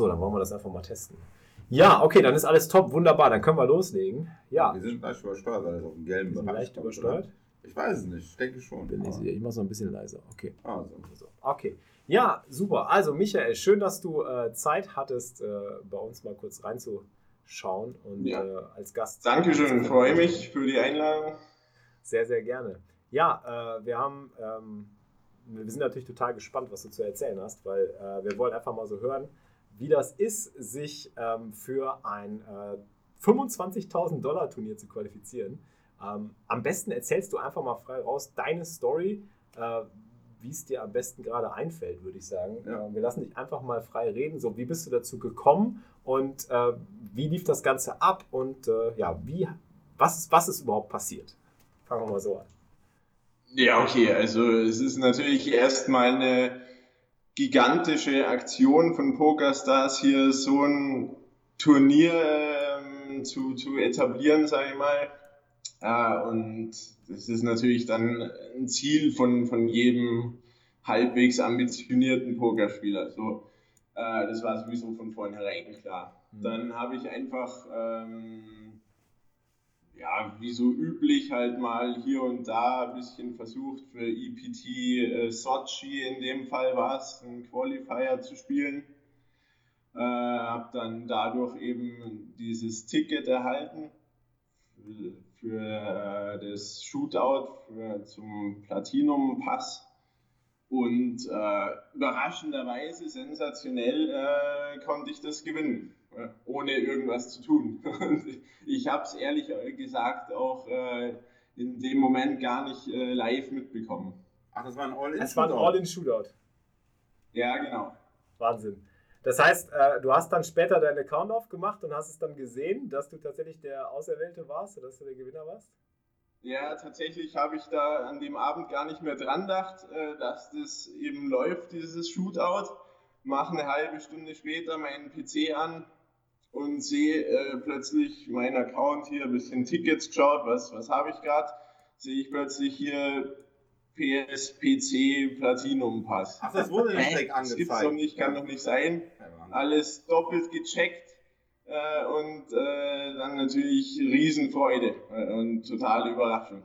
So, dann wollen wir das einfach mal testen. Ja, okay, dann ist alles top, wunderbar, dann können wir loslegen. Ja. Wir sind leicht übersteuert, weil das auf dem gelben Bereich leicht übersteuert? Oder? Ich weiß es nicht, ich denke schon. Bin ich, ich mache so ein bisschen leiser. Okay. Ah, so. Okay. Ja, super. Also, Michael, schön, dass du äh, Zeit hattest, äh, bei uns mal kurz reinzuschauen und ja. äh, als Gast. Dankeschön, freue mich für die Einladung. Sehr, sehr gerne. Ja, äh, wir haben. Ähm, wir sind natürlich total gespannt, was du zu erzählen hast, weil äh, wir wollen einfach mal so hören, wie das ist, sich ähm, für ein äh, 25.000 Dollar Turnier zu qualifizieren. Ähm, am besten erzählst du einfach mal frei raus deine Story, äh, wie es dir am besten gerade einfällt, würde ich sagen. Ja. Äh, wir lassen dich einfach mal frei reden. So, wie bist du dazu gekommen und äh, wie lief das Ganze ab und äh, ja, wie, was, was ist überhaupt passiert? Fangen wir mal so an. Ja, okay, also es ist natürlich erstmal eine gigantische Aktion von PokerStars hier so ein Turnier ähm, zu, zu etablieren, sage ich mal. Äh, und das ist natürlich dann ein Ziel von, von jedem halbwegs ambitionierten Pokerspieler. So, äh, das war sowieso von vornherein klar. Mhm. Dann habe ich einfach ähm, ja, wie so üblich halt mal hier und da ein bisschen versucht für EPT äh, Sochi in dem Fall war es, ein Qualifier zu spielen. Äh, habe dann dadurch eben dieses Ticket erhalten für, für äh, das Shootout für, zum Platinum-Pass. Und äh, überraschenderweise, sensationell, äh, konnte ich das gewinnen ohne irgendwas zu tun. ich habe es ehrlich gesagt auch äh, in dem Moment gar nicht äh, live mitbekommen. Ach, das war ein All-In-Shootout? Das war ein All-In-Shootout. Ja, genau. Wahnsinn. Das heißt, äh, du hast dann später deinen Account aufgemacht und hast es dann gesehen, dass du tatsächlich der Auserwählte warst oder dass du der Gewinner warst? Ja, tatsächlich habe ich da an dem Abend gar nicht mehr dran gedacht, äh, dass das eben läuft, dieses Shootout. Mache eine halbe Stunde später meinen PC an, und sehe äh, plötzlich meinen Account hier, ein bisschen Tickets geschaut, was, was habe ich gerade, sehe ich plötzlich hier PSPC Platinum Pass. Ach, das wurde nicht direkt angezeigt. Das gibt's doch nicht, kann doch nicht sein. Alles doppelt gecheckt äh, und äh, dann natürlich Riesenfreude äh, und totale Überraschung.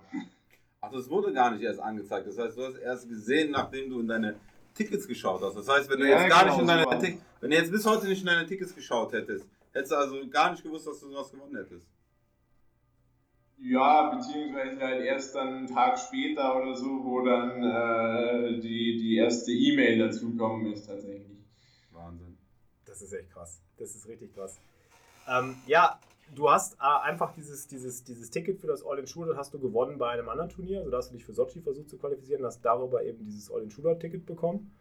Ach, das wurde gar nicht erst angezeigt. Das heißt, du hast erst gesehen, nachdem du in deine Tickets geschaut hast. Das heißt, wenn du ja, jetzt gar genau, nicht in deine so wenn du jetzt bis heute nicht in deine Tickets geschaut hättest, Hättest du also gar nicht gewusst, dass du sowas gewonnen hättest? Ja, beziehungsweise halt erst dann einen Tag später oder so, wo dann äh, die, die erste E-Mail dazukommen ist tatsächlich. Wahnsinn. Das ist echt krass. Das ist richtig krass. Ähm, ja, du hast äh, einfach dieses, dieses, dieses Ticket für das All-in-Shooter hast du gewonnen bei einem anderen Turnier. Also da hast du dich für Sochi versucht zu qualifizieren, hast darüber eben dieses All-in-Shooter-Ticket bekommen.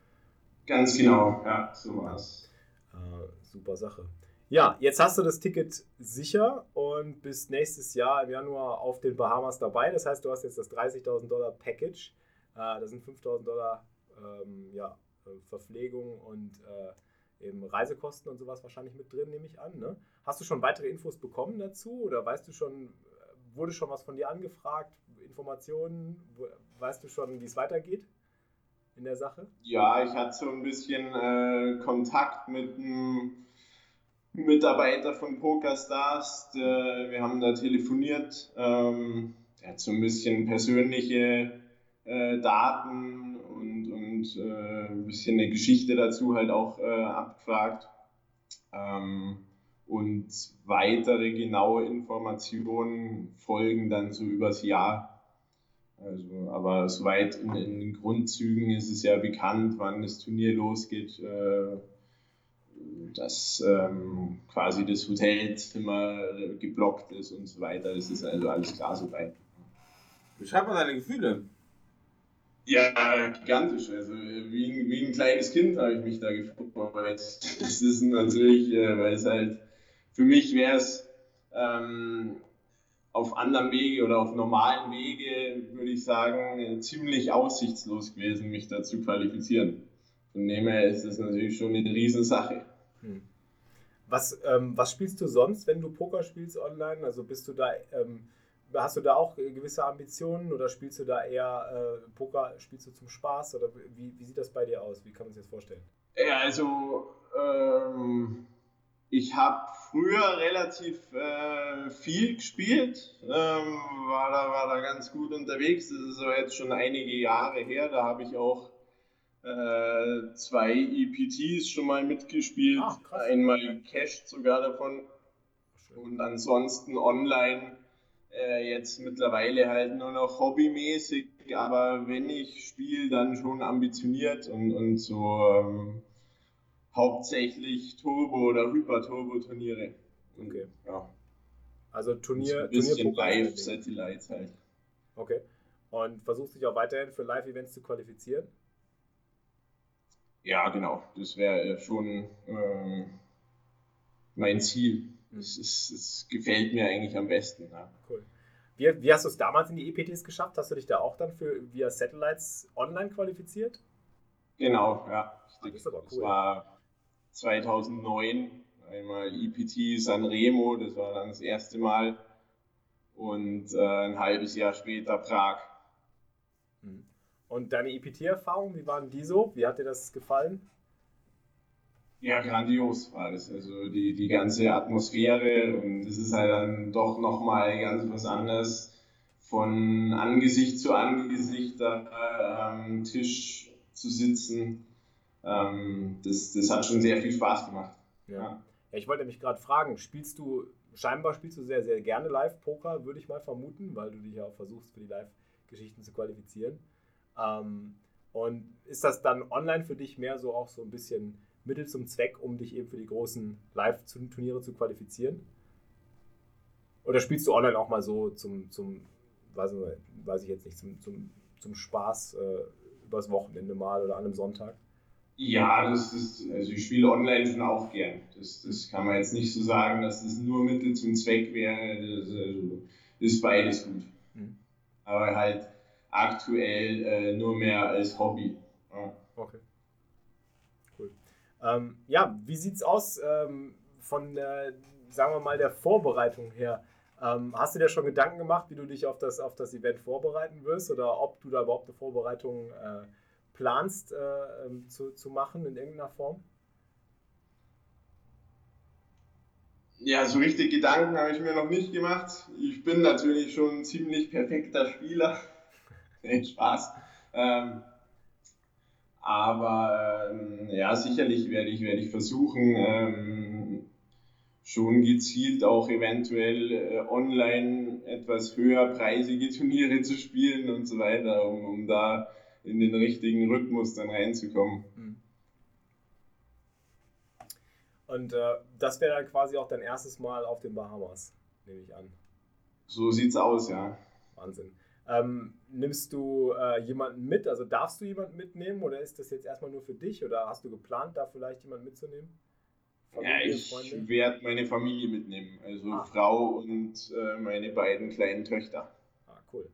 Ganz genau, ja, so war's. Äh, super Sache. Ja, jetzt hast du das Ticket sicher und bist nächstes Jahr im Januar auf den Bahamas dabei. Das heißt, du hast jetzt das 30.000 Dollar Package. Äh, da sind 5.000 Dollar ähm, ja, äh, Verpflegung und äh, eben Reisekosten und sowas wahrscheinlich mit drin, nehme ich an. Ne? Hast du schon weitere Infos bekommen dazu oder weißt du schon, äh, wurde schon was von dir angefragt? Informationen? Weißt du schon, wie es weitergeht? in der Sache? Ja, ich hatte so ein bisschen äh, Kontakt mit einem Mitarbeiter von PokerStars. Der, wir haben da telefoniert. Ähm, er hat so ein bisschen persönliche äh, Daten und, und äh, ein bisschen eine Geschichte dazu halt auch äh, abgefragt. Ähm, und weitere genaue Informationen folgen dann so übers Jahr. Also, aber soweit in, in den Grundzügen ist es ja bekannt, wann das Turnier losgeht. Äh, dass ähm, quasi das Hotelzimmer geblockt ist und so weiter. Das ist also alles klar soweit. Beschreib mal deine Gefühle. Ja, gigantisch. Also wie, wie ein kleines Kind habe ich mich da gefreut. Das ist natürlich, äh, weil es halt, für mich wäre es ähm, auf anderem Wege oder auf normalen Wege, würde ich sagen, ziemlich aussichtslos gewesen, mich da zu qualifizieren. Von dem her ist das natürlich schon eine Riesensache. Was, ähm, was spielst du sonst, wenn du Poker spielst online? Also bist du da ähm, Hast du da auch gewisse Ambitionen oder spielst du da eher äh, Poker, spielst du zum Spaß oder wie, wie sieht das bei dir aus? Wie kann man sich das vorstellen? Ja, also ähm, ich habe früher relativ äh, viel gespielt, ähm, war, da, war da ganz gut unterwegs. Das ist aber jetzt schon einige Jahre her. Da habe ich auch äh, zwei EPTs schon mal mitgespielt, Ach, einmal Cash sogar davon und ansonsten online äh, jetzt mittlerweile halt nur noch hobbymäßig, aber wenn ich spiele, dann schon ambitioniert und, und so ähm, hauptsächlich Turbo- oder Hyper-Turbo-Turniere. Okay. Ja. Also Turnier. Ein bisschen Live-Satellites halt. Okay. Und versuchst dich auch weiterhin für Live-Events zu qualifizieren? Ja, genau. Das wäre schon ähm, mein Ziel. Es, es, es, gefällt mir eigentlich am besten. Ja. Cool. Wie, wie hast du es damals in die EPTs geschafft? Hast du dich da auch dann für via Satellites online qualifiziert? Genau, ja. Ah, das ist aber cool. Das war 2009 einmal EPT Sanremo, das war dann das erste Mal. Und äh, ein halbes Jahr später Prag. Und deine EPT-Erfahrung, wie waren die so? Wie hat dir das gefallen? Ja, grandios war das. Also die, die ganze Atmosphäre und es ist halt dann doch nochmal ganz was anderes von Angesicht zu Angesicht da am Tisch zu sitzen. Ähm, das, das hat schon sehr viel Spaß gemacht. Ja. ja ich wollte mich gerade fragen, spielst du, scheinbar spielst du sehr, sehr gerne Live-Poker, würde ich mal vermuten, weil du dich ja auch versuchst, für die Live-Geschichten zu qualifizieren. Ähm, und ist das dann online für dich mehr so auch so ein bisschen Mittel zum Zweck, um dich eben für die großen Live-Turniere zu qualifizieren? Oder spielst du online auch mal so zum, zum weiß, ich, weiß ich jetzt nicht, zum, zum, zum Spaß äh, übers Wochenende mal oder an einem Sonntag? Ja, das ist, also ich spiele online schon auch gern. Das, das kann man jetzt nicht so sagen, dass das nur Mittel zum Zweck wäre. Das, also, ist beides gut. Mhm. Aber halt aktuell äh, nur mehr als Hobby. Ja. Okay. Ähm, ja, wie sieht es aus ähm, von der, sagen wir mal, der Vorbereitung her? Ähm, hast du dir schon Gedanken gemacht, wie du dich auf das, auf das Event vorbereiten wirst oder ob du da überhaupt eine Vorbereitung äh, planst äh, ähm, zu, zu machen in irgendeiner Form? Ja, so richtig Gedanken habe ich mir noch nicht gemacht. Ich bin natürlich schon ein ziemlich perfekter Spieler. Nee, Spaß. Ähm, aber ähm, ja, sicherlich werde ich, werde ich versuchen, ähm, schon gezielt auch eventuell äh, online etwas höherpreisige Turniere zu spielen und so weiter, um, um da in den richtigen Rhythmus dann reinzukommen. Hm. Und äh, das wäre dann quasi auch dein erstes Mal auf den Bahamas, nehme ich an. So sieht's aus, ja. Wahnsinn. Ähm, nimmst du äh, jemanden mit? Also darfst du jemanden mitnehmen oder ist das jetzt erstmal nur für dich oder hast du geplant, da vielleicht jemanden mitzunehmen? Familie, ja, ich werde meine Familie mitnehmen, also ah. Frau und äh, meine beiden kleinen Töchter. Ah, cool.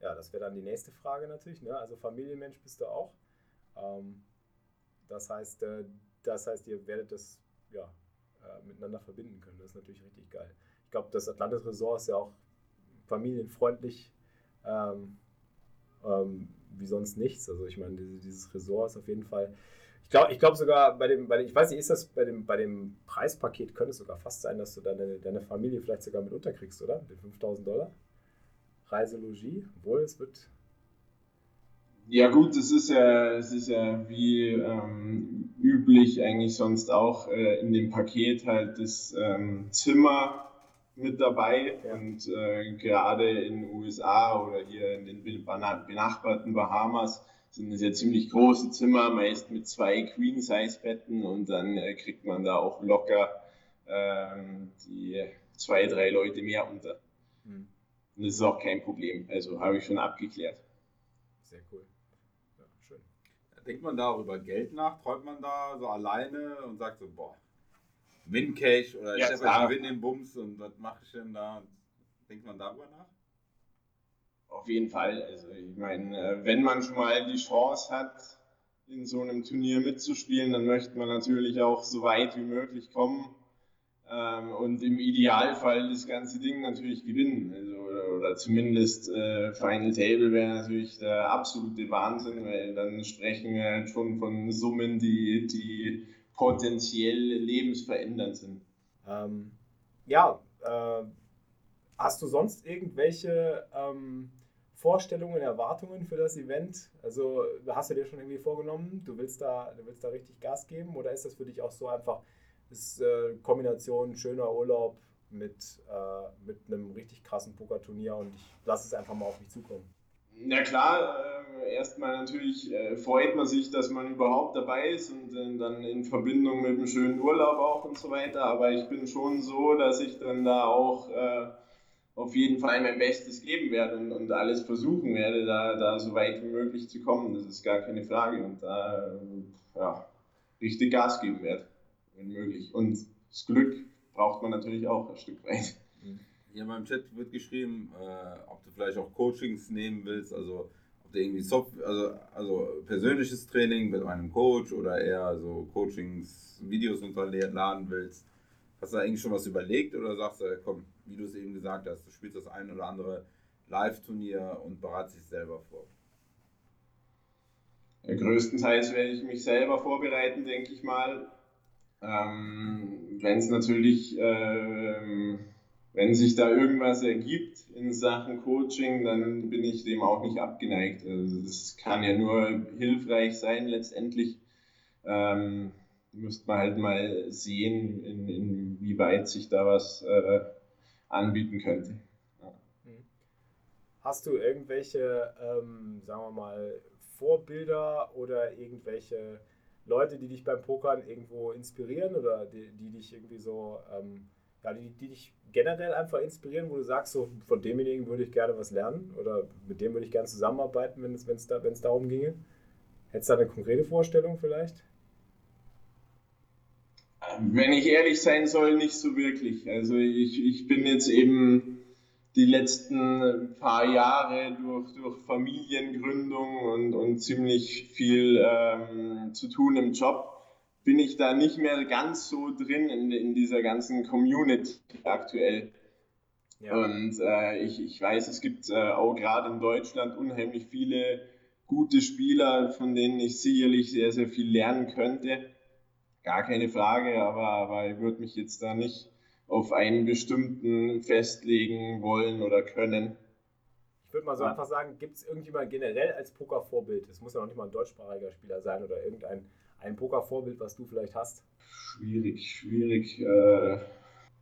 Ja, das wäre dann die nächste Frage natürlich. Ne? Also Familienmensch bist du auch. Ähm, das heißt, äh, das heißt, ihr werdet das ja, äh, miteinander verbinden können. Das ist natürlich richtig geil. Ich glaube, das Atlantis Resort ist ja auch familienfreundlich ähm, ähm, wie sonst nichts. Also ich meine, dieses Resort ist auf jeden Fall. Ich glaube ich glaub sogar bei dem, bei dem, ich weiß nicht, ist das bei dem, bei dem Preispaket, könnte es sogar fast sein, dass du deine, deine Familie vielleicht sogar mit unterkriegst, oder? Den 5000 Dollar? Reiselogie, obwohl es wird. Ja gut, es ist ja, es ist ja wie ähm, üblich eigentlich sonst auch äh, in dem Paket halt das ähm, Zimmer mit dabei und äh, gerade in den USA oder hier in den benachbarten Bahamas sind es ja ziemlich große Zimmer, meist mit zwei Queen-Size-Betten und dann äh, kriegt man da auch locker ähm, die zwei, drei Leute mehr unter. Mhm. Und das ist auch kein Problem, also habe ich schon abgeklärt. Sehr cool. denkt man da über Geld nach? Träumt man da so alleine und sagt so, boah, Win Cash oder Ja, ich klar. Win den Bums und was mache ich denn da? Denkt man darüber nach? Auf jeden Fall. Also ich meine, äh, wenn man schon mal die Chance hat, in so einem Turnier mitzuspielen, dann möchte man natürlich auch so weit wie möglich kommen ähm, und im Idealfall das ganze Ding natürlich gewinnen. Also, oder, oder zumindest äh, Final Table wäre natürlich der absolute Wahnsinn, weil dann sprechen wir halt schon von Summen, die, die potenziell lebensverändernd sind. Ähm, ja, äh, hast du sonst irgendwelche ähm, Vorstellungen, Erwartungen für das Event? Also hast du dir schon irgendwie vorgenommen, du willst da, du willst da richtig Gas geben oder ist das für dich auch so einfach, ist äh, Kombination schöner Urlaub mit, äh, mit einem richtig krassen Pokerturnier und ich lasse es einfach mal auf mich zukommen? Na klar, äh, erstmal natürlich äh, freut man sich, dass man überhaupt dabei ist und äh, dann in Verbindung mit einem schönen Urlaub auch und so weiter. Aber ich bin schon so, dass ich dann da auch äh, auf jeden Fall mein Bestes geben werde und, und alles versuchen werde, da, da so weit wie möglich zu kommen. Das ist gar keine Frage. Und da äh, ja, richtig Gas geben werde, wenn möglich. Und das Glück braucht man natürlich auch ein Stück weit. Hier beim Chat wird geschrieben, äh, ob du vielleicht auch Coachings nehmen willst, also irgendwie Software, also, also persönliches Training mit einem Coach oder eher so Coachings, Videos unterladen willst. Hast du da eigentlich schon was überlegt oder sagst du, komm, wie du es eben gesagt hast, du spielst das ein oder andere Live-Turnier und bereitest dich selber vor? Ja, größtenteils werde ich mich selber vorbereiten, denke ich mal. Ähm, wenn es natürlich, ähm, wenn sich da irgendwas ergibt in Sachen Coaching, dann bin ich dem auch nicht abgeneigt. Also das kann ja nur hilfreich sein letztendlich. Ähm, müsste man halt mal sehen, in, inwieweit sich da was äh, anbieten könnte. Hast du irgendwelche, ähm, sagen wir mal, Vorbilder oder irgendwelche Leute, die dich beim Pokern irgendwo inspirieren oder die, die dich irgendwie so, ähm, ja, die, die dich generell einfach inspirieren, wo du sagst, so von demjenigen würde ich gerne was lernen oder mit dem würde ich gerne zusammenarbeiten, wenn es, wenn es, da, wenn es darum ginge? Hättest du da eine konkrete Vorstellung vielleicht? Wenn ich ehrlich sein soll, nicht so wirklich. Also ich, ich bin jetzt eben die letzten paar Jahre durch, durch Familiengründung und, und ziemlich viel ähm, zu tun im Job, bin ich da nicht mehr ganz so drin in, in dieser ganzen Community aktuell. Ja. Und äh, ich, ich weiß, es gibt äh, auch gerade in Deutschland unheimlich viele gute Spieler, von denen ich sicherlich sehr, sehr viel lernen könnte. Gar keine Frage, aber, aber ich würde mich jetzt da nicht auf einen bestimmten festlegen wollen oder können. Ich würde mal so Ja. einfach sagen, gibt es irgendjemand generell als Pokervorbild? Es muss ja noch nicht mal ein deutschsprachiger Spieler sein oder irgendein ein Pokervorbild, was du vielleicht hast. Schwierig, schwierig. Äh,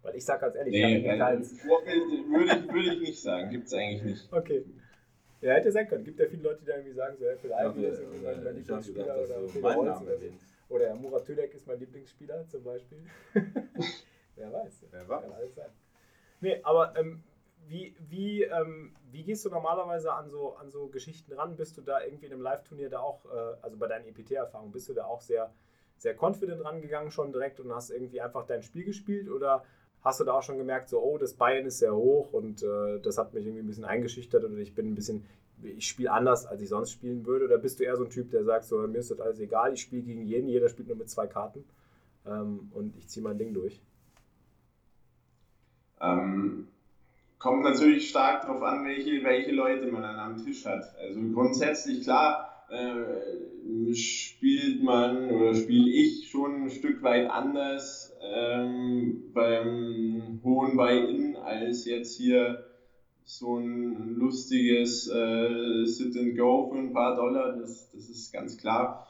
Weil ich sag ganz ehrlich, nee, ich habe äh, keins. Vorbild würde ich, würde ich nicht sagen, gibt es eigentlich nicht. Okay. Ja, hätte sein können. Gibt ja viele Leute, die da irgendwie sagen, so, ja, Phil Ivey ist irgendwie mein, habe Lieblingsspieler gedacht, oder Peter Holz so. Oder ja, Murat Tülek ist mein Lieblingsspieler zum Beispiel. Wer weiß. Wer weiß. Kann alles sein. Nee, aber ähm, wie, wie, ähm, wie gehst du normalerweise an so, an so Geschichten ran? Bist du da irgendwie in einem Live-Turnier da auch, äh, also bei deinen EPT-Erfahrungen, bist du da auch sehr, sehr confident rangegangen schon direkt und hast irgendwie einfach dein Spiel gespielt? Oder hast du da auch schon gemerkt, so, oh, das Bayern ist sehr hoch und äh, das hat mich irgendwie ein bisschen eingeschüchtert oder ich bin ein bisschen, ich spiele anders, als ich sonst spielen würde? Oder bist du eher so ein Typ, der sagt, so, mir ist das alles egal, ich spiele gegen jeden, jeder spielt nur mit zwei Karten ähm, und ich ziehe mein Ding durch? Ähm, kommt natürlich stark darauf an, welche, welche Leute man dann am Tisch hat. Also grundsätzlich klar äh, spielt man oder spiele ich schon ein Stück weit anders ähm, beim hohen Buy-In als jetzt hier so ein lustiges äh, Sit-and-Go für ein paar Dollar, das, das ist ganz klar.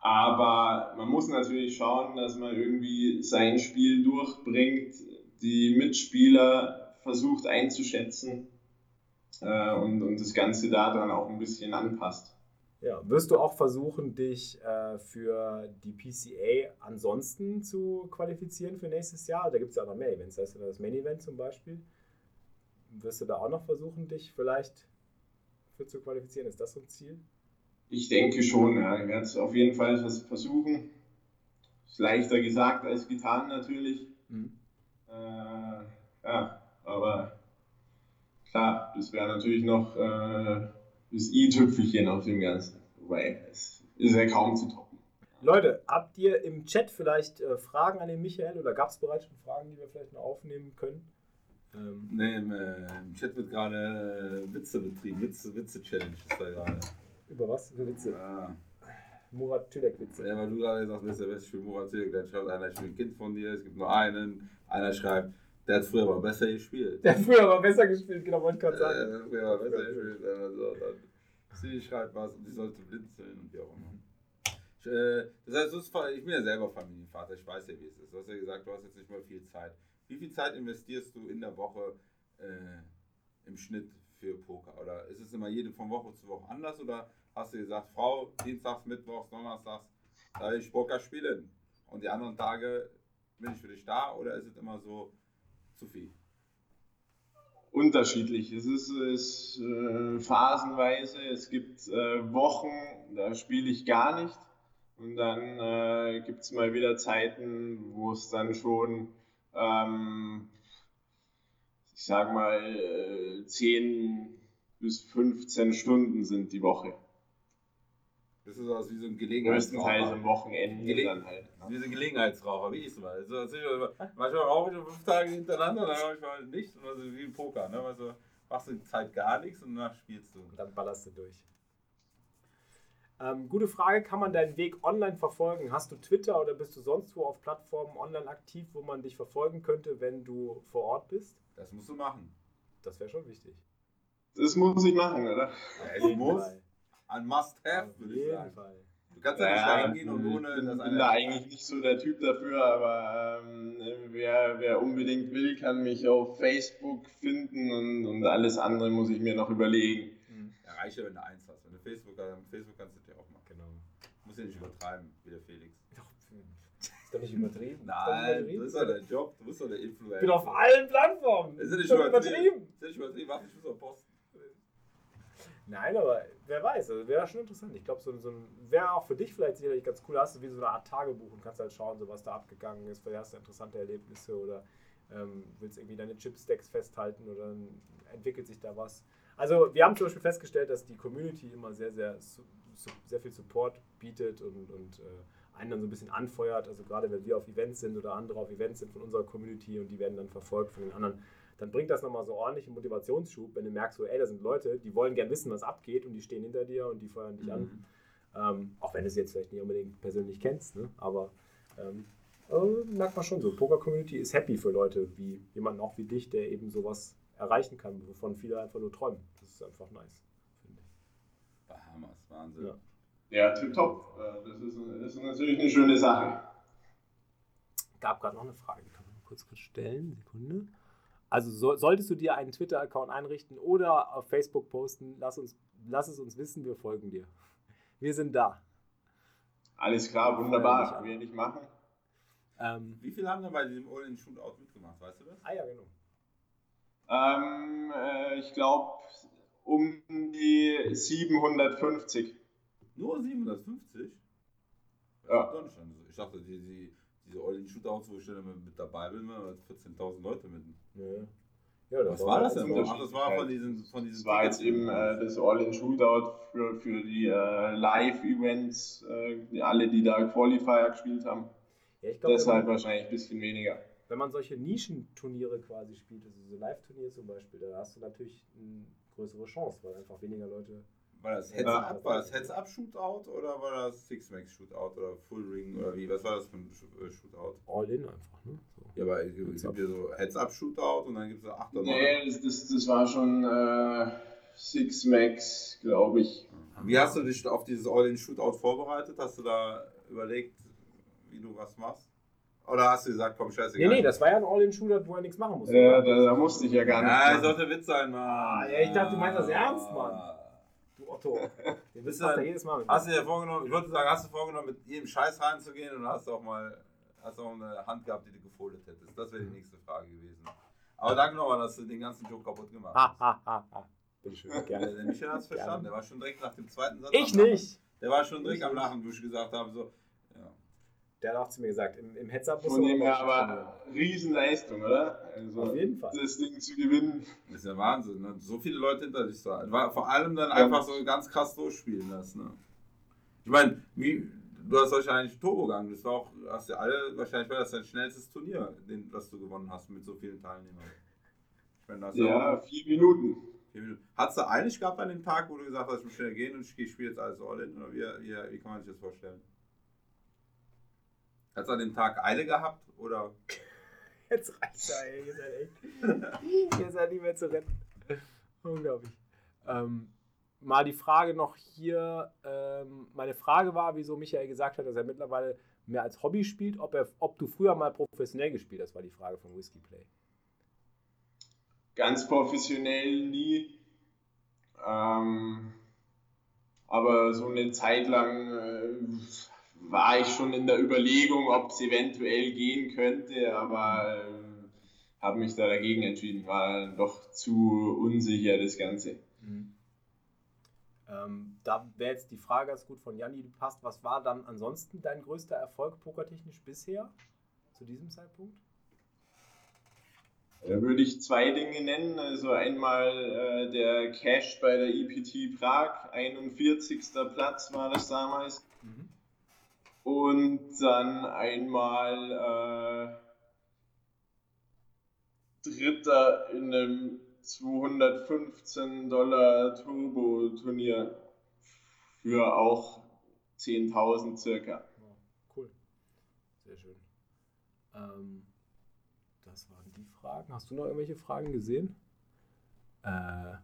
Aber man muss natürlich schauen, dass man irgendwie sein Spiel durchbringt, die Mitspieler versucht einzuschätzen äh, und, und das Ganze daran auch ein bisschen anpasst. Ja, wirst du auch versuchen, dich äh, für die PCA ansonsten zu qualifizieren für nächstes Jahr? Da gibt es ja auch noch mehr Events, heißt das Main Event zum Beispiel. Wirst du da auch noch versuchen, dich vielleicht für zu qualifizieren? Ist das so ein Ziel? Ich denke schon, ja. Ich werde es auf jeden Fall versuchen. Ist leichter gesagt als getan natürlich. Mhm. Äh, ja, aber klar, das wäre natürlich noch äh, das i-Tüpfelchen auf dem Ganzen. Wobei, es ist ja kaum zu toppen. Leute, habt ihr im Chat vielleicht äh, Fragen an den Michael oder gab es bereits schon Fragen, die wir vielleicht noch aufnehmen können? Ähm, nee, im, äh, im, Chat wird gerade äh, Witze betrieben. Witze, Witze-Challenge ist da gerade. Über was für Witze? Ja. Murat Tülek-Witze. Ja, weil du gerade sagst, wer ist der beste Spiel Murat Tülek? Dann schreibt einer, ich bin ein Kind von dir, es gibt nur einen. Einer schreibt, der hat früher aber besser gespielt. Der hat früher aber besser gespielt, genau, wollte ich gerade sagen. Der hat früher aber besser gespielt. Also, dann, sie schreibt was und sie sollte blinzeln und wie auch immer. Äh, das heißt, ich bin ja selber Familienvater, ich weiß ja, wie es ist. Du hast ja gesagt, du hast jetzt nicht mal viel Zeit. Wie viel Zeit investierst du in der Woche äh, im Schnitt für Poker? Oder ist es immer jede von Woche zu Woche anders? Oder hast du gesagt, Frau, Dienstags, Mittwochs, Donnerstags, da will ich Poker spielen und die anderen Tage bin ich für dich da? Oder ist es immer so zu viel? Unterschiedlich. Es ist, ist äh, phasenweise. Es gibt äh, Wochen, da spiele ich gar nicht. Und dann äh, gibt es mal wieder Zeiten, wo es dann schon, ähm, ich sag mal, äh, 10 bis 15 Stunden sind die Woche. Das ist also wie so ein Gelegenheitsraucher. Größtenteils am Wochenende Gele dann halt. Ein Gelegenheitsraucher, wie ich es mal. Also, manchmal rauche ich fünf Tage hintereinander, dann rauche ich mal nicht. Und also wie im Poker. Ne? Also machst du die Zeit gar nichts und danach spielst du. Und dann ballerst du durch. Ähm, gute Frage, kann man deinen Weg online verfolgen? Hast du Twitter oder bist du sonst wo auf Plattformen online aktiv, wo man dich verfolgen könnte, wenn du vor Ort bist? Das musst du machen. Das wäre schon wichtig. Das muss ich machen, oder? Ja, es muss. Ein Must-Have, würde ich sagen. Fall. Du kannst ja, nicht da hingehen und ohne Ich bin da eigentlich nicht so der Typ dafür, aber ähm, wer, wer unbedingt will, kann mich auf Facebook finden und, und alles andere muss ich mir noch überlegen. Mhm. Ja, reiche, wenn du eins hast. Wenn du Facebook hast, Facebook kannst du dir auch machen. Genau. Muss ja nicht übertreiben, wie der Felix. Ist doch nicht übertrieben. Nein, das ist doch dein Job. Du bist doch der Influencer. Ich bin auf allen Plattformen. Ist ja nicht übertrieben. Ist ja nicht übertrieben. Warte, ich muss auf Posten. Nein, aber wer weiß, also wäre schon interessant. Ich glaube, so, so wäre auch für dich vielleicht sicherlich ganz cool. Hast du wie so eine Art Tagebuch und kannst halt schauen, so was da abgegangen ist. Vielleicht hast du interessante Erlebnisse oder ähm, willst irgendwie deine Chipstacks festhalten oder entwickelt sich da was. Also wir haben zum Beispiel festgestellt, dass die Community immer sehr, sehr, sehr viel Support bietet und, und äh, einen dann so ein bisschen anfeuert. Also gerade wenn wir auf Events sind oder andere auf Events sind von unserer Community und die werden dann verfolgt von den anderen dann bringt das nochmal so ordentlichen Motivationsschub, wenn du merkst, so, ey, da sind Leute, die wollen gern wissen, was abgeht und die stehen hinter dir und die feuern dich mhm. an. Ähm, auch wenn du sie jetzt vielleicht nicht unbedingt persönlich kennst, ne? aber ähm, äh, merkt man schon so. Poker-Community ist happy für Leute wie jemanden auch wie dich, der eben sowas erreichen kann, wovon viele einfach nur träumen. Das ist einfach nice, finde ich. Bahamas, Wahnsinn. Ja, ja tipptopp. Äh, das ist, das ist natürlich eine schöne Sache. Gab gerade noch eine Frage, die kann man kurz kurz stellen. Sekunde. Also so, solltest du dir einen Twitter-Account einrichten oder auf Facebook posten, lass, uns, lass es uns wissen, wir folgen dir. Wir sind da. Alles klar, wunderbar. Wir nicht machen. Ähm, Wie viele haben denn bei diesem All-in-Shootout mitgemacht, weißt du das? Ah ja, genau. Ähm, äh, ich glaube um die 750. Nur 750? Ja. Ich dachte, die, die diese All-In-Shootouts, wo ich dann mit dabei bin, 14.000 Leute mit. Ja. Ja, Was war das denn? Ach, das war von diesen, von diesen Das war jetzt eben äh, das All-In-Shootout für, für die äh, Live-Events, äh, alle, die da Qualifier gespielt haben. Ja, glaub, Deshalb wahrscheinlich ein bisschen weniger. Wenn man solche Nischenturniere quasi spielt, also so Live-Turnier zum Beispiel, da hast du natürlich eine größere Chance, weil einfach weniger Leute war das Heads-Up war das Heads -up Shootout oder war das Six-Max Shootout oder Full Ring oder wie? Was war das für ein äh, Shootout? All-in einfach, ne? So. Ja, aber es gibt ja so Heads-Up Shootout und dann gibt es so 8 Nee, das, das, das war schon äh, Six-Max, glaube ich. Wie hast du dich auf dieses All-in Shootout vorbereitet? Hast du da überlegt, wie du was machst? Oder hast du gesagt, komm, scheißegal? Nee, nee, das war ja ein All-in-Shooter, wo er nichts machen musste. Ja, da, da, musste ich ja gar nicht. Ja, das sollte Witz sein, Mann. Ah, ja, ich dachte, du meinst das ernst, Mann. Otto. Den bist du dann, jedes Mal mit Hast du dir vorgenommen, ich würde sagen, hast du vorgenommen, mit jedem Scheiß reinzugehen und hast auch mal hast auch eine Hand gehabt, die du gefoldet hättest? Das wäre die nächste Frage gewesen. Aber danke nochmal, dass du den ganzen Joke kaputt gemacht hast. Ha, ha, ha, ha. Bin schön, gerne. Der Michael hat es verstanden. Der war schon direkt nach dem zweiten Satz. Ich nicht. Der war schon direkt am Lachen, wo ich gesagt habe, so, ja. Der hat auch zu mir gesagt, im, im Heads-Up Von dem her aber Riesenleistung, oder? Also, Auf jeden Fall. Das Ding zu gewinnen. Das ist ja Wahnsinn, ne? So viele Leute hinter sich. War vor allem dann einfach so ganz krass durchspielen lassen, ne? Ich meine, wie, du hast wahrscheinlich Turbo gegangen, das war auch, hast ja alle, wahrscheinlich war das dein schnellstes Turnier, den, das du gewonnen hast mit so vielen Teilnehmern. Ich meine, das Ja, vier Minuten. Vier Minuten. Hast du eilig gehabt an dem Tag, wo du gesagt hast, ich muss schnell gehen und ich spiele jetzt alles all in? Oder wie, wie, wie kann man sich das vorstellen? Hast du an dem Tag Eile gehabt? Oder? Jetzt reicht's ja, ey. Ihr seid echt. Ihr seid nicht mehr zu retten. Unglaublich. Ähm, mal die Frage noch hier. Ähm, meine Frage war, wieso Michael gesagt hat, dass er mittlerweile mehr als Hobby spielt. Ob, er, ob du früher mal professionell gespielt hast, war die Frage von Whiskey Play. Ganz professionell nie. Ähm, aber so eine Zeit lang äh, war ich schon in der Überlegung, ob es eventuell gehen könnte, aber äh, habe mich da dagegen entschieden. War doch zu unsicher das Ganze. Ähm, da wäre jetzt die Frage ganz gut von Janni, die passt. Was war dann ansonsten dein größter Erfolg pokertechnisch bisher? Zu diesem Zeitpunkt? Da würde ich zwei Dinge nennen. Also einmal äh, der Cash bei der EPT Prag, 41. Platz war das damals. Und dann einmal äh, Dritter in einem 215 Dollar Turbo-Turnier für auch 10.000 circa. Ja, cool. Sehr schön. Ähm, das waren die Fragen. Hast du noch irgendwelche Fragen gesehen? Äh,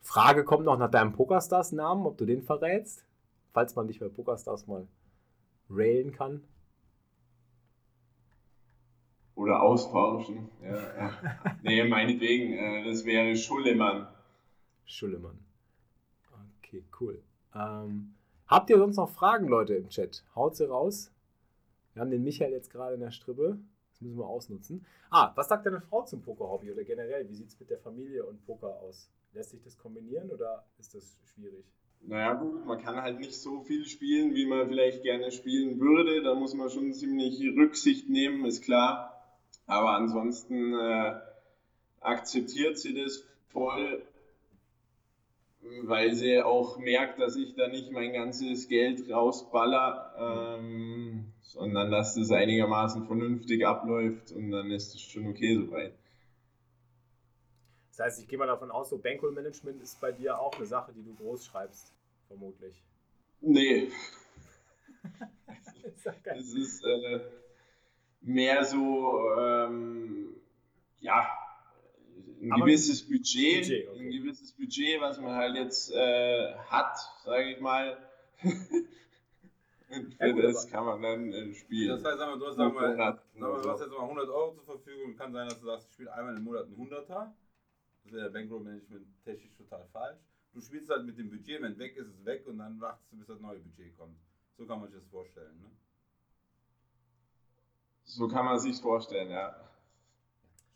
Frage kommt noch nach deinem Pokerstars-Namen, ob du den verrätst. Falls man dich bei Pokerstars mal railen kann. Oder austauschen. Ja, ja. nee, meinetwegen, äh, das wäre Schullemann. Schullemann. Okay, cool. Ähm, habt ihr sonst noch Fragen, Leute, im Chat? Haut sie raus. Wir haben den Michael jetzt gerade in der Strippe. Das müssen wir ausnutzen. Ah, was sagt deine Frau zum Pokerhobby oder generell? Wie sieht es mit der Familie und Poker aus? Lässt sich das kombinieren oder ist das schwierig? Naja gut, man kann halt nicht so viel spielen, wie man vielleicht gerne spielen würde. Da muss man schon ziemlich Rücksicht nehmen, ist klar. Aber ansonsten äh, akzeptiert sie das voll, weil sie auch merkt, dass ich da nicht mein ganzes Geld rausballer, ähm, sondern dass das einigermaßen vernünftig abläuft und dann ist es schon okay soweit. Das heißt, ich gehe mal davon aus, so Bankroll-Management ist bei dir auch eine Sache, die du groß schreibst, vermutlich. Nee, ja es ist äh, mehr so, ähm, ja, ein Aber- gewisses Budget, Budget, okay. ein gewisses Budget, was man halt jetzt äh, hat, sage ich mal. Und Ja, für gut, das kann man dann äh, spielen. Das heißt, du hast, sag mal, mal, du hast jetzt mal 100 Euro zur Verfügung. Kann sein, dass du sagst, ich spiele einmal im Monat einen 100er. Das wäre Bankroll Management technisch total falsch. Du spielst halt mit dem Budget, wenn weg ist, ist es weg und dann wartest du, bis das neue Budget kommt. So kann man sich das vorstellen. Ne? So kann man sich vorstellen, ja.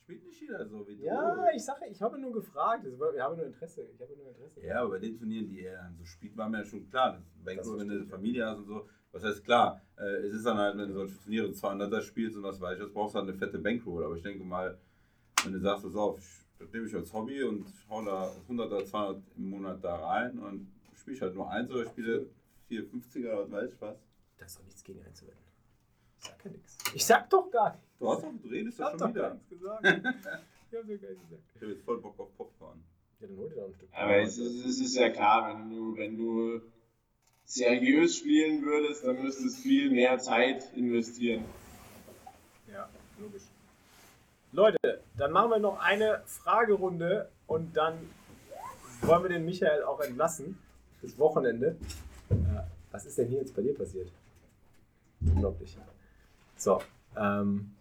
Spielt nicht jeder so wie du. Ja, ich sage, ich habe nur gefragt. Ich habe nur Interesse. Ich habe nur Interesse. Ja, aber bei den Turnieren, die er dann so spielt, war mir ja schon klar. dass Bankroll, Das wenn du eine ja. Familie hast und so, was heißt klar, äh, es ist dann halt, wenn du solche Turniere 200er spielst und was weiß ich, das brauchst du halt eine fette Bankroll. Aber ich denke mal, wenn du sagst, pass auf, ich, das nehme ich als Hobby und hau da 100 oder 200 im Monat da rein und spiele ich halt nur eins oder spiele 450er oder was weiß ich was. Da ist doch nichts gegen einzuwenden. Ich sag ja nichts. Ich sag doch gar nichts. Du, hast doch, du redest Ich ja hab schon wieder. nichts gesagt. ich hab doch gar nichts gesagt. Ich habe jetzt voll Bock auf Popcorn. Ja, dann hol dir doch ein Stück. Aber es ist, es ist ja klar, wenn du, wenn du seriös spielen würdest, dann müsstest du viel mehr Zeit investieren. Ja, logisch. Leute, dann machen wir noch eine Fragerunde und dann wollen wir den Michael auch entlassen. Das Wochenende. Äh, was ist denn hier jetzt bei dir passiert? Unglaublich. So. Ähm,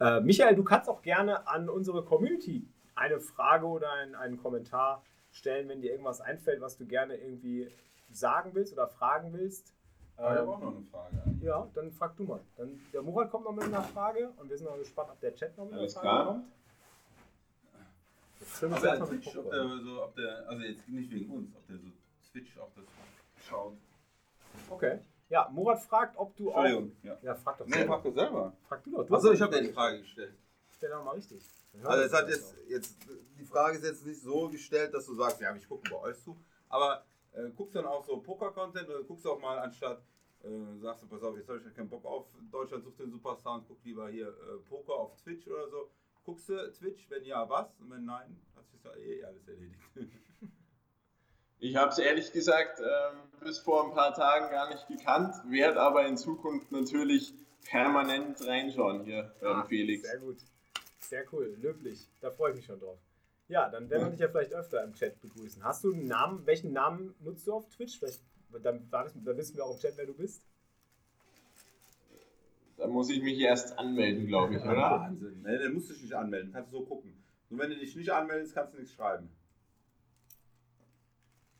äh, Michael, du kannst auch gerne an unsere Community eine Frage oder ein, einen Kommentar stellen, wenn dir irgendwas einfällt, was du gerne irgendwie sagen willst oder fragen willst. Aber ich habe auch noch eine Frage. ja, dann frag du mal. Dann, der Murat kommt noch mit einer Frage und wir sind noch gespannt, ob der Chat noch mit einer Alles Frage klar. kommt. Wir der Twitch, ob der so, ob der, also jetzt nicht wegen uns, ob der so Twitch auch das schaut. Okay. Ja, Murat fragt, ob du auch. Entschuldigung. Ja. Ja, frag doch Nee, selber. frag doch selber. Frag du doch. Du Achso, ich habe ja die Frage gestellt. Stell doch mal richtig. Also es hat jetzt, jetzt, die Frage ist jetzt nicht so gestellt, dass du sagst, ja, ich gucke bei euch zu, aber äh, guckst dann auch so Poker-Content oder guckst auch mal anstatt, äh, sagst du, pass auf, jetzt habe ich keinen Bock auf Deutschland sucht den Superstar und guck lieber hier äh, Poker auf Twitch oder so. Guckst du Twitch, wenn ja, was? Und wenn nein, hat sich ja eh alles erledigt. Ich habe es ehrlich gesagt ähm, bis vor ein paar Tagen gar nicht gekannt, werde aber in Zukunft natürlich permanent reinschauen hier beim Ah, Felix. Sehr gut. Sehr cool. Löblich. Da freue ich mich schon drauf. Ja, dann werden wir dich ja vielleicht öfter im Chat begrüßen. Hast du einen Namen? Welchen Namen nutzt du auf Twitch? Vielleicht, dann, dann wissen wir auch im Chat, wer du bist. Da muss ich mich erst anmelden, glaube ich, oder? Wahnsinn. Nee, dann musst du dich nicht anmelden, kannst du so gucken. Nur wenn du dich nicht anmeldest, kannst du nichts schreiben.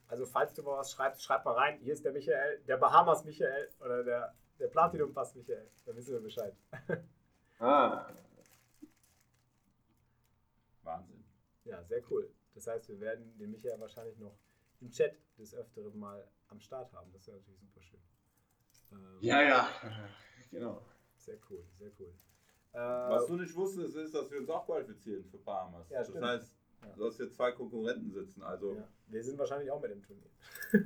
Also, falls du mal was schreibst, schreib mal rein. Hier ist der Michael, der Bahamas Michael oder der, der Platinum Pass Michael. Dann wissen wir Bescheid. Ah, Wahnsinn. Ja, sehr cool. Das heißt, wir werden den Michael wahrscheinlich noch im Chat des Öfteren mal am Start haben. Das wäre natürlich super schön. Ähm, ja, ja, genau. Sehr cool, sehr cool. Äh, Was du nicht wusstest, ist, dass wir uns auch qualifizieren für Bahamas. Ja, das stimmt. heißt, Ja. du hast hier zwei Konkurrenten sitzen. Also, ja, wir sind wahrscheinlich auch mit im Turnier.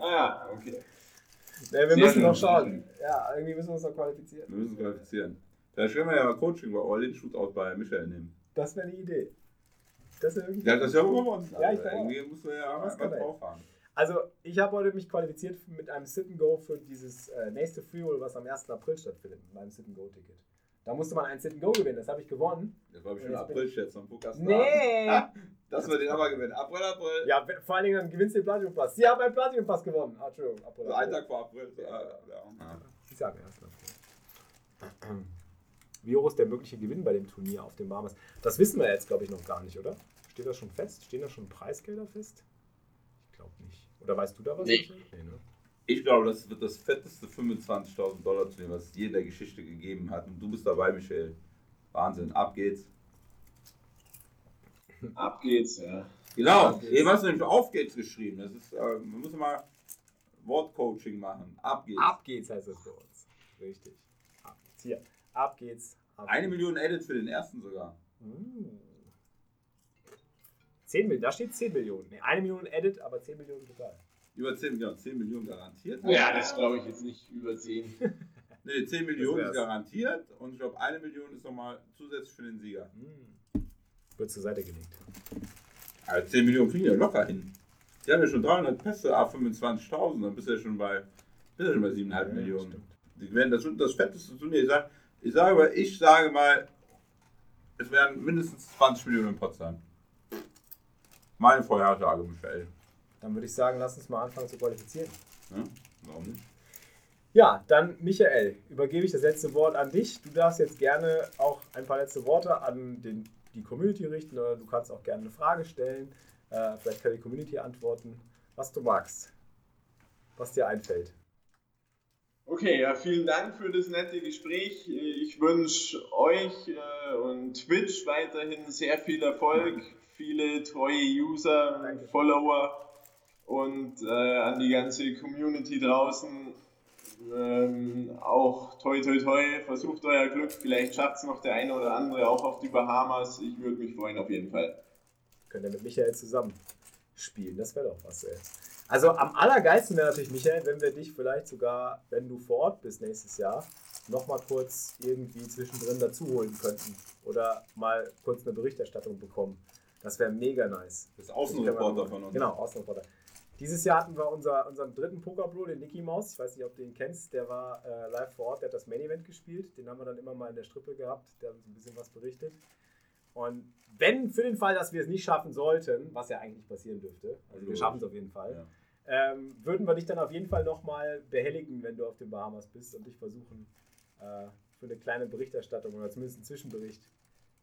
Ah, okay. Nee, wir Sehr müssen noch schauen. Ja, irgendwie müssen wir uns noch qualifizieren. wir müssen qualifizieren. Vielleicht können wir ja mal Coaching bei All-In Shootout bei Michael nehmen. Das wäre eine Idee. Das wäre wirklich Ja, das ist ja uns. Ja, ich auch. Irgendwie muss man ja Was kann er? drauf haben. Also, ich habe heute mich qualifiziert mit einem Sit-and-Go für dieses äh, nächste Freeroll, was am 1. April stattfindet, mit meinem Sit-and-Go-Ticket. Da musste man ein Sit-and-Go gewinnen, das habe ich gewonnen. Das war bestimmt bin April-Scherz vom Podcast. Nee! Dass wir den aber gewinnen. April, April. Ja, vor allen Dingen dann gewinnst du den Platinum-Pass. Sie haben einen Platinum-Pass gewonnen. Ah, Entschuldigung, April. Also einen Tag vor April. Ja, Ja. ja. Ja. Ich sage erst April. Wie hoch ist der mögliche Gewinn bei dem Turnier auf den Bahamas? Das wissen wir jetzt, glaube ich, noch gar nicht, oder? Steht das schon fest? Stehen da schon Preisgelder fest? Ich glaube nicht. Oder weißt du da was? Nee. Nee ne? Ich glaube, das wird das fetteste 25.000 Dollar Turnier, was es je in der Geschichte gegeben hat. Und du bist dabei, Michael. Wahnsinn. Ab geht's. Ab geht's, ja. Genau. Eben hast du nämlich auf geht's geschrieben. Das ist, äh, wir müssen mal Wortcoaching machen. Ab geht's. Ab geht's heißt das bei uns. Richtig. Ab geht's. Hier. Ab geht's. Ab Eine geht's. Million Edits für den ersten sogar. Uh. 10 Millionen, da steht 10 Millionen. Nee, eine Million Edit, aber 10 Millionen total. Über 10 Millionen, 10 Millionen garantiert. Ja, das glaube ich jetzt nicht über 10. Nee, 10 Millionen ist garantiert und ich glaube, eine Million ist nochmal zusätzlich für den Sieger. Hm. Wird zur Seite gelegt. Also 10 Millionen kriegen ja locker hin. Die haben ja schon 300 Pässe, ab 25.000, dann bist du ja schon bei, bist ja schon bei 7,5 Ja, Millionen. stimmt. Die werden das, das fetteste Turnier. Ich sage, ich sage, aber, ich sage mal, es werden mindestens 20 Millionen in Potsdam. Meine Vorhersage, Michael. Dann würde ich sagen, lass uns mal anfangen zu qualifizieren. Ja? Warum nicht? Ja, dann Michael, übergebe ich das letzte Wort an dich. Du darfst jetzt gerne auch ein paar letzte Worte an den, die Community richten oder du kannst auch gerne eine Frage stellen. Äh, vielleicht kann die Community antworten, was du magst, was dir einfällt. Okay, ja, vielen Dank für das nette Gespräch. Ich wünsche euch äh, und Twitch weiterhin sehr viel Erfolg, viele treue User, Danke. Follower und äh, an die ganze Community draußen. Ähm, auch toi toi toi, versucht euer Glück, vielleicht schafft es noch der eine oder andere auch auf die Bahamas. Ich würde mich freuen auf jeden Fall. Könnt ihr mit Michael zusammen spielen, das wäre doch was, ey. Also am allergeilsten wäre natürlich, Michael, wenn wir dich vielleicht sogar, wenn du vor Ort bist nächstes Jahr, nochmal kurz irgendwie zwischendrin dazu holen könnten. Oder mal kurz eine Berichterstattung bekommen. Das wäre mega nice. Das ist Außenreporter von uns. Genau, Außenreporter. Dieses Jahr hatten wir unser, unseren dritten Pokerbro, den Nicky Maus. Ich weiß nicht, ob du ihn kennst. Der war äh, live vor Ort, der hat das Main Event gespielt. Den haben wir dann immer mal in der Strippe gehabt. Der hat uns ein bisschen was berichtet. Und wenn für den Fall, dass wir es nicht schaffen sollten, was ja eigentlich passieren dürfte, also wir schaffen es auf jeden Fall, Ja. ähm, würden wir dich dann auf jeden Fall nochmal behelligen, wenn du auf den Bahamas bist und dich versuchen, äh, für eine kleine Berichterstattung oder zumindest einen Zwischenbericht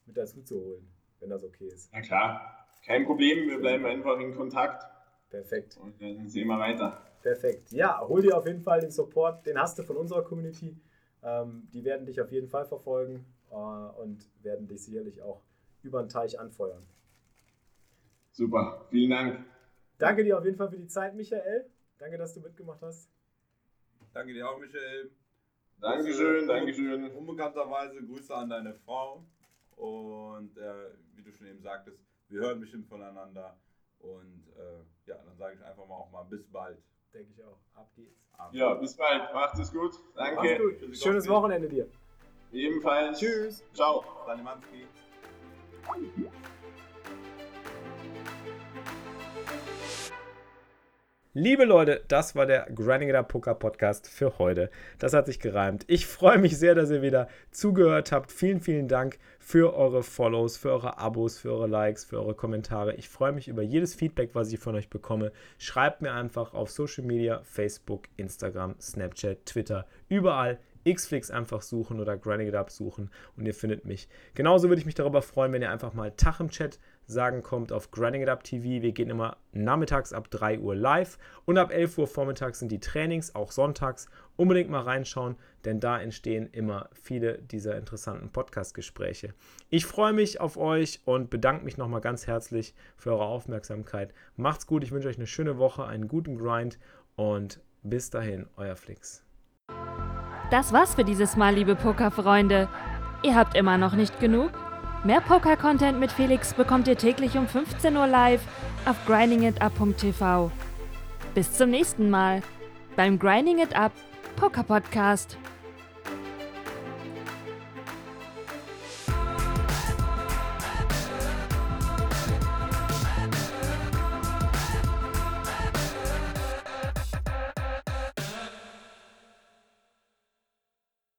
mit dazu zu holen, wenn das okay ist. Na klar, kein Problem, wir bleiben einfach in Kontakt Perfekt. und dann sehen wir weiter. Perfekt. Ja, hol dir auf jeden Fall den Support, den hast du von unserer Community. Ähm, die werden dich auf jeden Fall verfolgen äh, und werden dich sicherlich auch über den Teich anfeuern. Super, vielen Dank. Danke dir auf jeden Fall für die Zeit, Michael. Danke, dass du mitgemacht hast. Danke dir auch, Michael. Dankeschön, Dankeschön. Unbekannterweise Grüße an deine Frau. Und äh, wie du schon eben sagtest, wir hören bestimmt voneinander. Und äh, ja, dann sage ich einfach mal auch mal bis bald. Denke ich auch. Ab geht's. Ab Ja, bis bald. Macht es gut. Danke. gut. Schönes Wochenende dir. Ebenfalls. Tschüss. Ciao. Sanimanski. Liebe Leute, das war der Up Poker Podcast für heute. Das hat sich gereimt. Ich freue mich sehr, dass ihr wieder zugehört habt. Vielen, vielen Dank für eure Follows, für eure Abos, für eure Likes, für eure Kommentare. Ich freue mich über jedes Feedback, was ich von euch bekomme. Schreibt mir einfach auf Social Media, Facebook, Instagram, Snapchat, Twitter, überall. Xflix einfach suchen oder Grinding It Up suchen und ihr findet mich. Genauso würde ich mich darüber freuen, wenn ihr einfach mal Tag im Chat sagen kommt auf Grinding It Up TV. Wir gehen immer nachmittags ab 3 Uhr live und ab 11 Uhr vormittags sind die Trainings, auch sonntags. Unbedingt mal reinschauen, denn da entstehen immer viele dieser interessanten Podcast-Gespräche. Ich freue mich auf euch und bedanke mich nochmal ganz herzlich für eure Aufmerksamkeit. Macht's gut, ich wünsche euch eine schöne Woche, einen guten Grind und bis dahin, euer Flix. Das war's für dieses Mal, liebe Pokerfreunde. Ihr habt immer noch nicht genug? Mehr Poker-Content mit Felix bekommt ihr täglich um 15 Uhr live auf grindingitup.tv. Bis zum nächsten Mal beim Grinding It Up Poker Podcast.